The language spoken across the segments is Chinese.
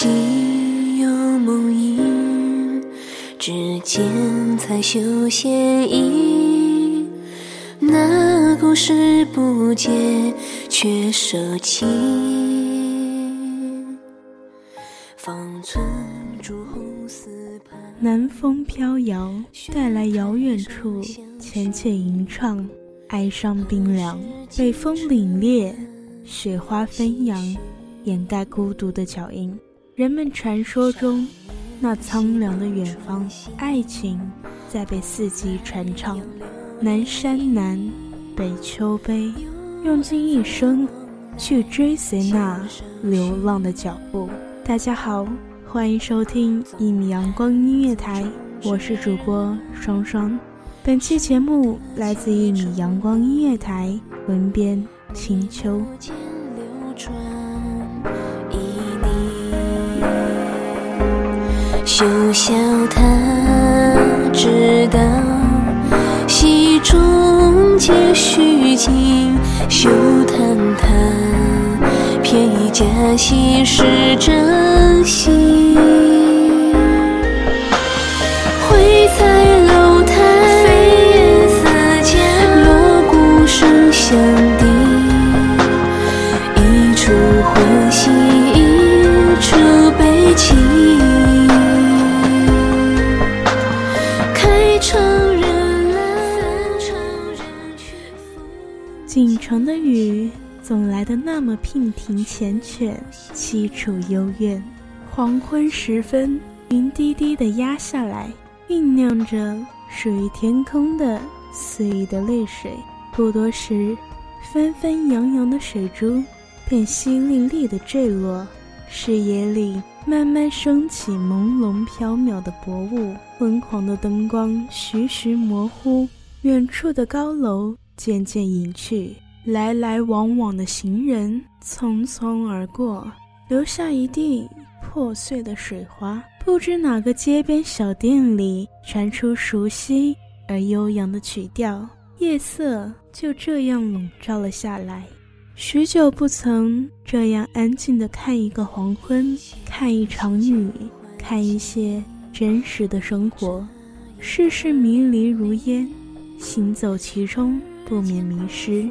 心有梦萦，指尖才绣线衣。那故事不解，却舍弃。方寸朱红丝畔，南风飘摇，带来遥远处浅浅吟唱，哀伤冰凉，北风凛冽，雪花飞扬，掩盖孤独的脚印。人们传说中那苍凉的远方，爱情在被四季传唱，南山南，北秋悲，用尽一生去追随那流浪的脚步。大家好，欢迎收听一米阳光音乐台，我是主播双双。本期节目来自一米阳光音乐台，文编清秋。就笑他知道戏中皆虚情，休叹他偏以假戏是真心。锦城的雨总来得那么娉婷缱绻，凄楚幽怨。黄昏时分，云低低的压下来，酝酿着属于天空的肆意的泪水。不多时，纷纷扬扬的水珠便淅沥沥的坠落，视野里慢慢升起朦胧缥缈的薄雾，昏黄的灯光徐徐模糊，远处的高楼渐渐隐去，来来往往的行人匆匆而过，留下一地破碎的水花。不知哪个街边小店里传出熟悉而悠扬的曲调，夜色就这样笼罩了下来。许久不曾这样安静地看一个黄昏，看一场雨，看一些真实的生活。世事迷离如烟，行走其中不免迷失，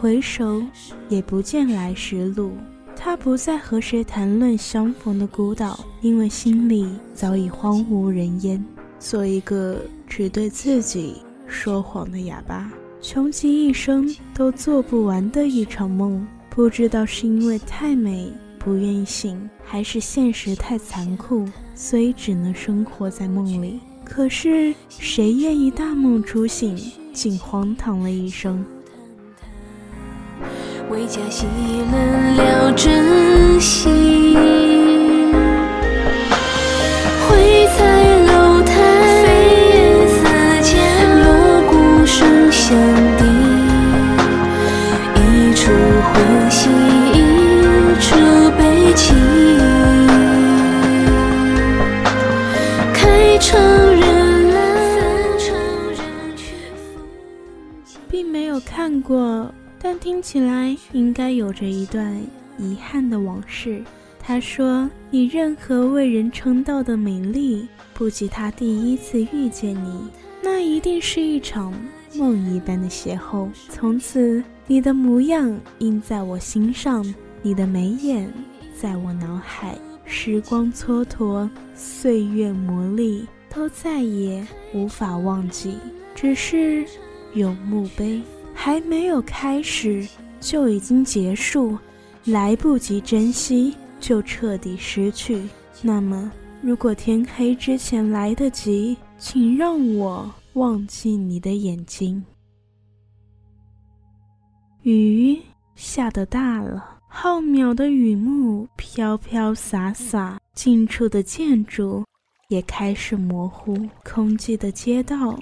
回首也不见来时路。他不再和谁谈论相逢的孤岛，因为心里早已荒无人烟。做一个只对自己说谎的哑巴，穷极一生都做不完的一场梦。不知道是因为太美不愿意醒，还是现实太残酷，所以只能生活在梦里。可是谁愿意大梦初醒，竟荒唐了一生？为家熄门了真心。听起来应该有着一段遗憾的往事。他说：“你任何为人称道的美丽，不及他第一次遇见你，那一定是一场梦一般的邂逅。从此，你的模样印在我心上，你的眉眼在我脑海。时光蹉跎，岁月磨砺，都再也无法忘记。只是有墓碑还没有开始，就已经结束，来不及珍惜。”就彻底失去。那么，如果天黑之前来得及，请让我忘记你的眼睛。雨下得大了，浩渺的雨幕飘飘洒洒，近处的建筑也开始模糊，空寂的街道。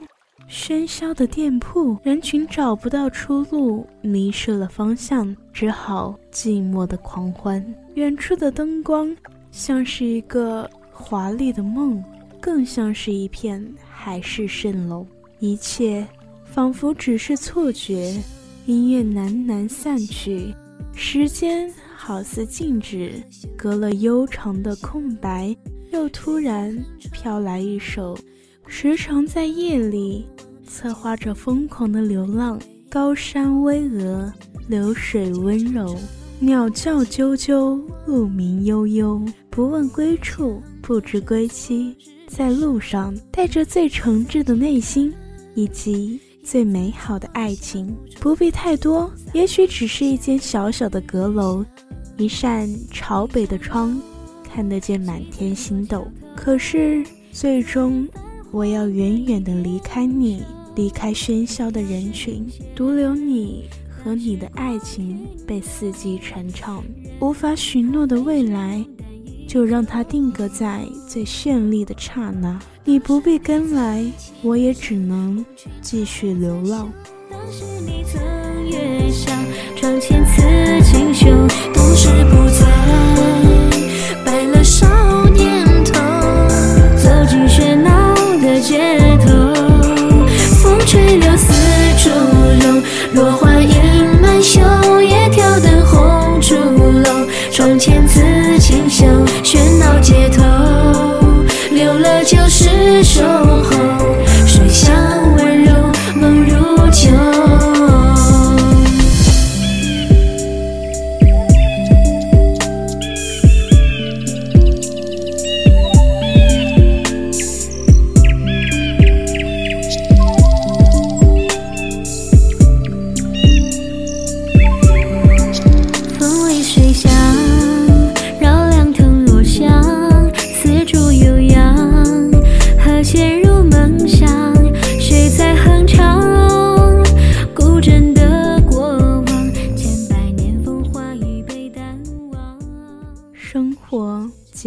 喧嚣的店铺，人群找不到出路，迷失了方向，只好寂寞的狂欢。远处的灯光像是一个华丽的梦，更像是一片海市蜃楼。一切仿佛只是错觉。音乐喃喃散去，时间好似静止，隔了悠长的空白，又突然飘来一首。时常在夜里策划着疯狂的流浪，高山巍峨，流水温柔，鸟叫啾啾，鹿鸣悠悠，不问归处，不知归期，在路上带着最诚挚的内心，以及最美好的爱情，不必太多，也许只是一间小小的阁楼，一扇朝北的窗，看得见满天星斗。可是最终。我要远远的离开你，离开喧嚣的人群，独留你和你的爱情被四季传唱。无法许诺的未来，就让它定格在最绚丽的刹那。你不必跟来，我也只能继续流浪。当时你曾窗前刺锦绣，不是不在，白了少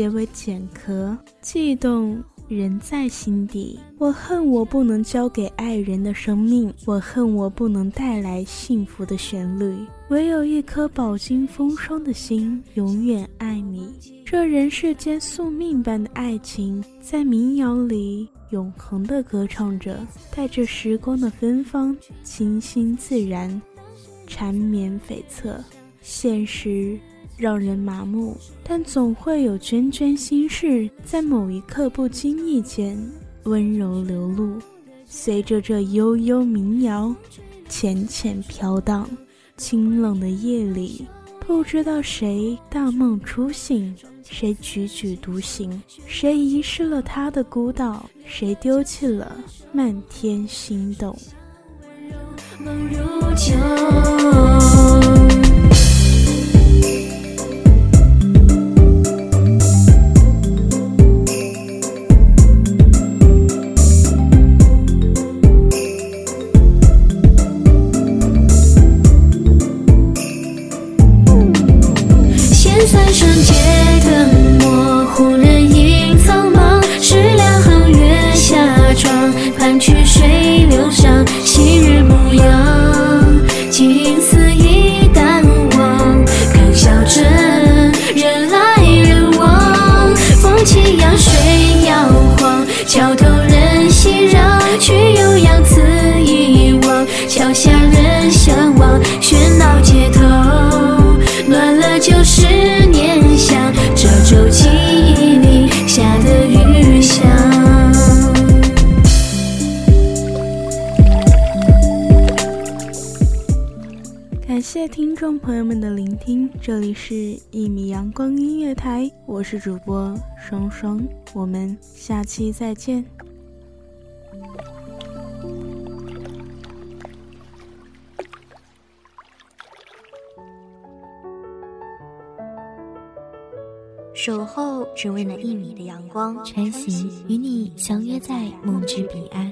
为茧壳悸动，人在心底。我恨我不能交给爱人的生命，我恨我不能带来幸福的旋律。唯有一颗饱经风霜的心，永远爱你。这人世间宿命般的爱情，在民谣里永恒的歌唱着，带着时光的芬芳，清新自然，缠绵悱恻。现实。让人麻木，但总会有涓涓心事，在某一刻不经意间温柔流露，随着这悠悠民谣，浅浅飘荡。清冷的夜里，不知道谁大梦初醒，谁踽踽独行，谁遗失了他的孤岛，谁丢弃了漫天星斗。梦如旧。谢听众朋友们的聆听，这里是《一米阳光音乐台》，我是主播双双，我们下期再见。守候只为那一米的阳光，穿行与你相约在梦之彼岸。